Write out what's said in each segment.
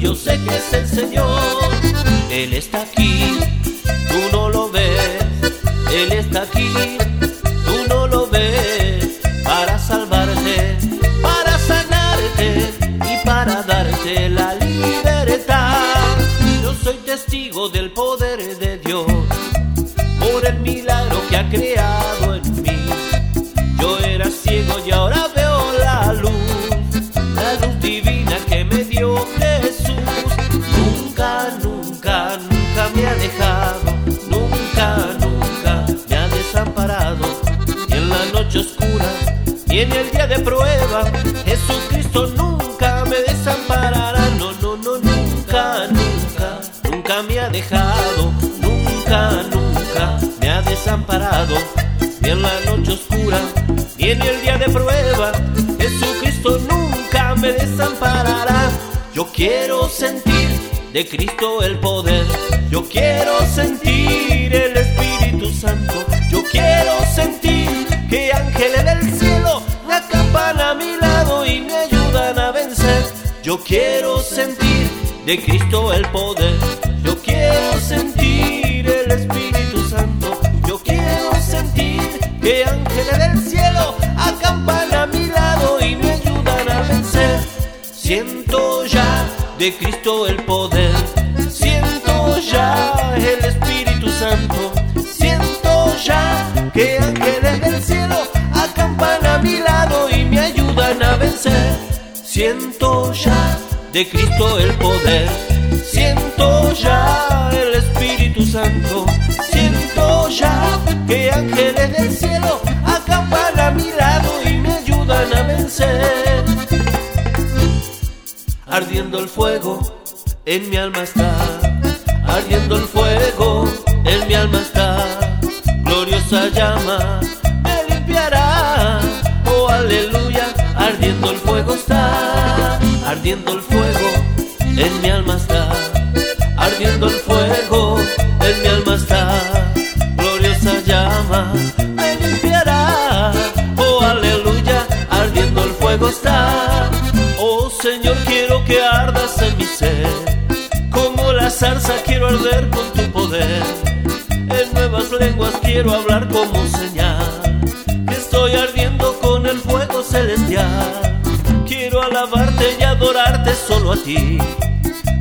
yo sé que es el Señor. Él está aquí, tú no lo ves. Él está aquí, tú no lo ves. Para salvarte, para sanarte y para darte la libertad. Yo soy testigo del poder de Dios por el milagro que ha creado Jesucristo nunca me desamparará. No, no, no, nunca, nunca, nunca me ha dejado, nunca, nunca me ha desamparado. Ni en la noche oscura, ni en el día de prueba, Jesucristo nunca me desamparará. Yo quiero sentir de Cristo el poder, yo quiero sentir el Espíritu Santo, yo quiero sentir que ángeles del cielo acampan a mi lado y me ayudan a vencer. Yo quiero sentir de Cristo el poder, yo quiero sentir el Espíritu Santo, yo quiero sentir que ángeles del cielo acampan a mi lado y me ayudan a vencer. Siento ya de Cristo el poder, siento ya el Espíritu Santo, siento ya que ángeles del cielo acampan a mi lado y Siento ya de Cristo el poder, siento ya el Espíritu Santo, siento ya que ángeles del cielo acampan a mi lado y me ayudan a vencer. Ardiendo el fuego, en mi alma está. Ardiendo el fuego, en mi alma está. Gloriosa llama, Ardiendo el fuego, en mi alma está. Ardiendo el fuego, en mi alma está. Gloriosa llama, me limpiará. Oh, aleluya, ardiendo el fuego está. Oh Señor, quiero que ardas en mi ser. Como la zarza quiero arder con tu poder. En nuevas lenguas quiero hablar como señal. Solo a ti.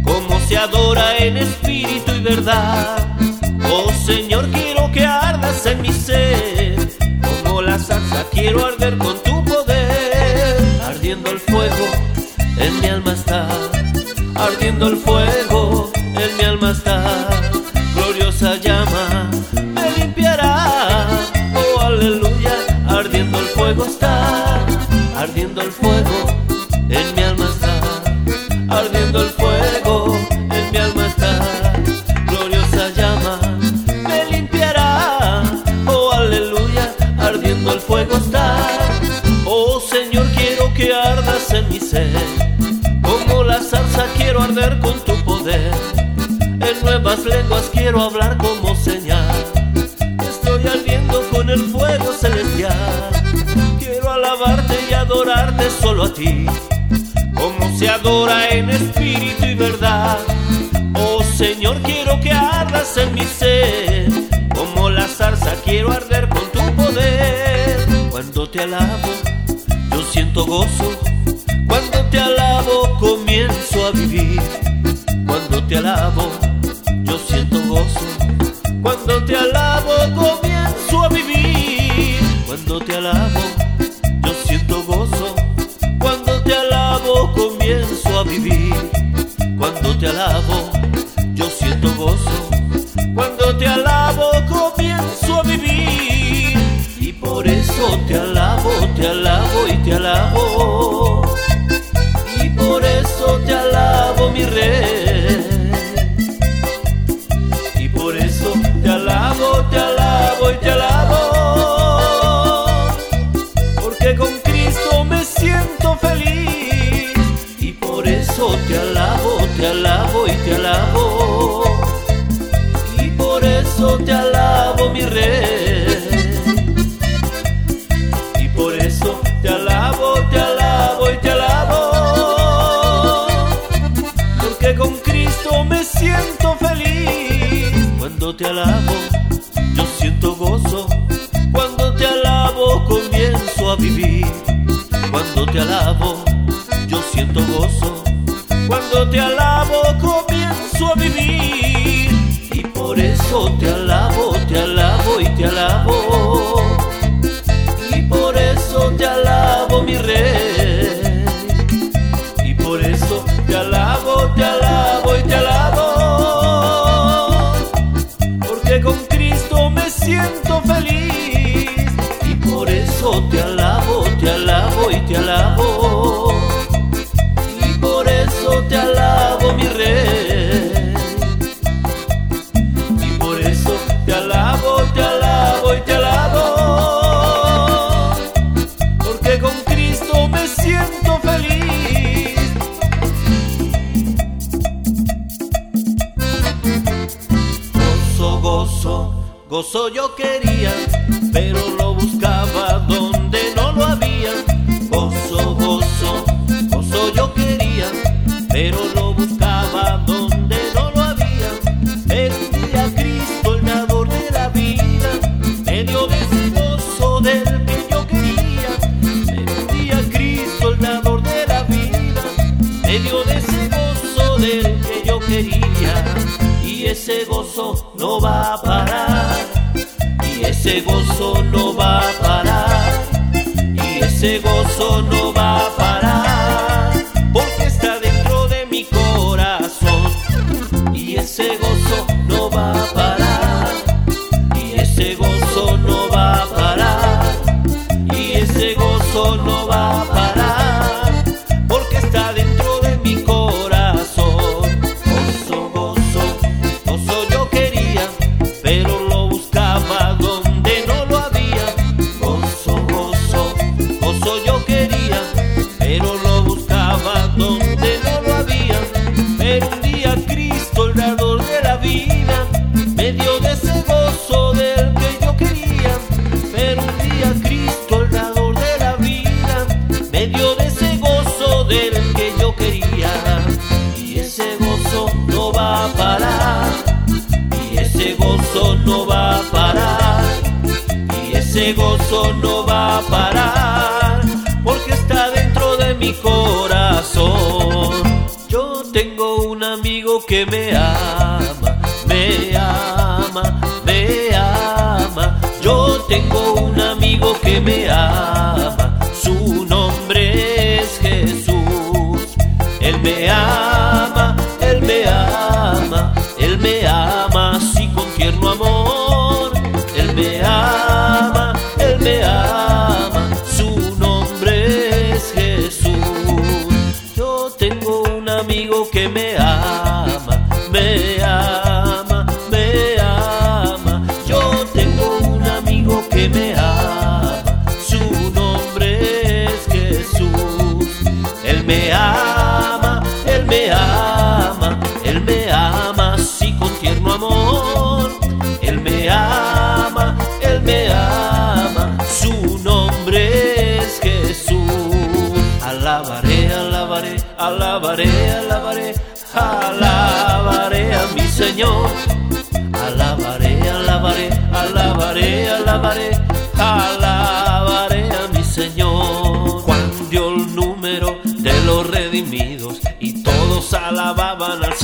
Como se adora en espíritu y verdad. Oh Señor, quiero que ardas en mi ser. Como la zarza quiero arder con tu poder. Ardiendo el fuego en mi alma está, ardiendo el fuego, en mi alma está, gloriosa llama, me limpiará, oh aleluya, ardiendo el fuego está, ardiendo el fuego, en mi alma en mi ser como la salsa quiero arder con tu poder. En nuevas lenguas quiero hablar como señal. Estoy ardiendo con el fuego celestial. Quiero alabarte y adorarte solo a ti. Como se adora en espíritu y verdad. Oh Señor, quiero que ardas en mi ser. Como la zarza quiero arder con tu poder. Cuando te alabo, yo siento gozo te alabo comienzo a vivir. Cuando te alabo yo siento gozo. Cuando te alabo comienzo a vivir. Cuando te alabo yo siento gozo. Cuando te alabo comienzo a vivir. Cuando te alabo yo siento gozo. Cuando te alabo comienzo a vivir. Y por eso te alabo, te alabo y te alabo y te alabo, y por eso te alabo, mi rey. Y por eso te alabo, te alabo y te alabo, porque con Cristo me siento feliz cuando te alabo. Yo siento gozo cuando te alabo, comienzo a vivir. Cuando te alabo, yo siento gozo cuando te alabo. Por eso te alabo, te alabo y te alabo. Va a parar. Y ese gozo no va a parar. Y ese gozo no Gozo no va a parar. Porque está dentro de mi corazón. Yo tengo un amigo que me ama, me ama, me ama. Yo tengo un amigo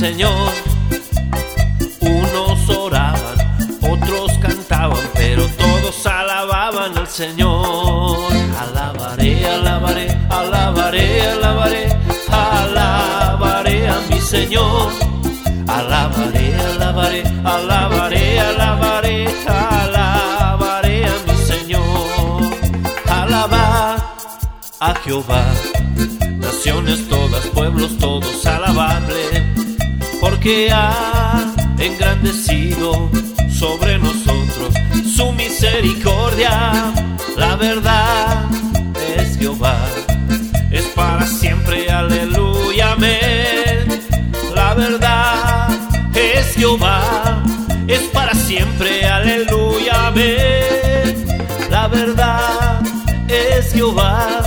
Señor. Unos oraban, otros cantaban, pero todos alababan al Señor. Alabaré, alabaré, alabaré, alabaré, alabaré a mi Señor. Alabaré, alabaré, alabaré, alabaré, alabaré a mi Señor. Alabad a Jehová, naciones todas, porque ha engrandecido sobre nosotros su misericordia. La verdad es Jehová, es para siempre, aleluya, amén. La verdad es Jehová, es para siempre, aleluya, amén. La verdad es Jehová,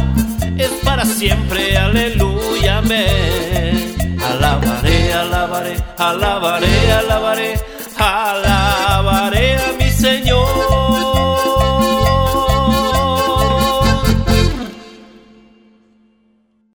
es para siempre, aleluya, amén. Alabaré, alabaré, alabaré, alabaré, alabaré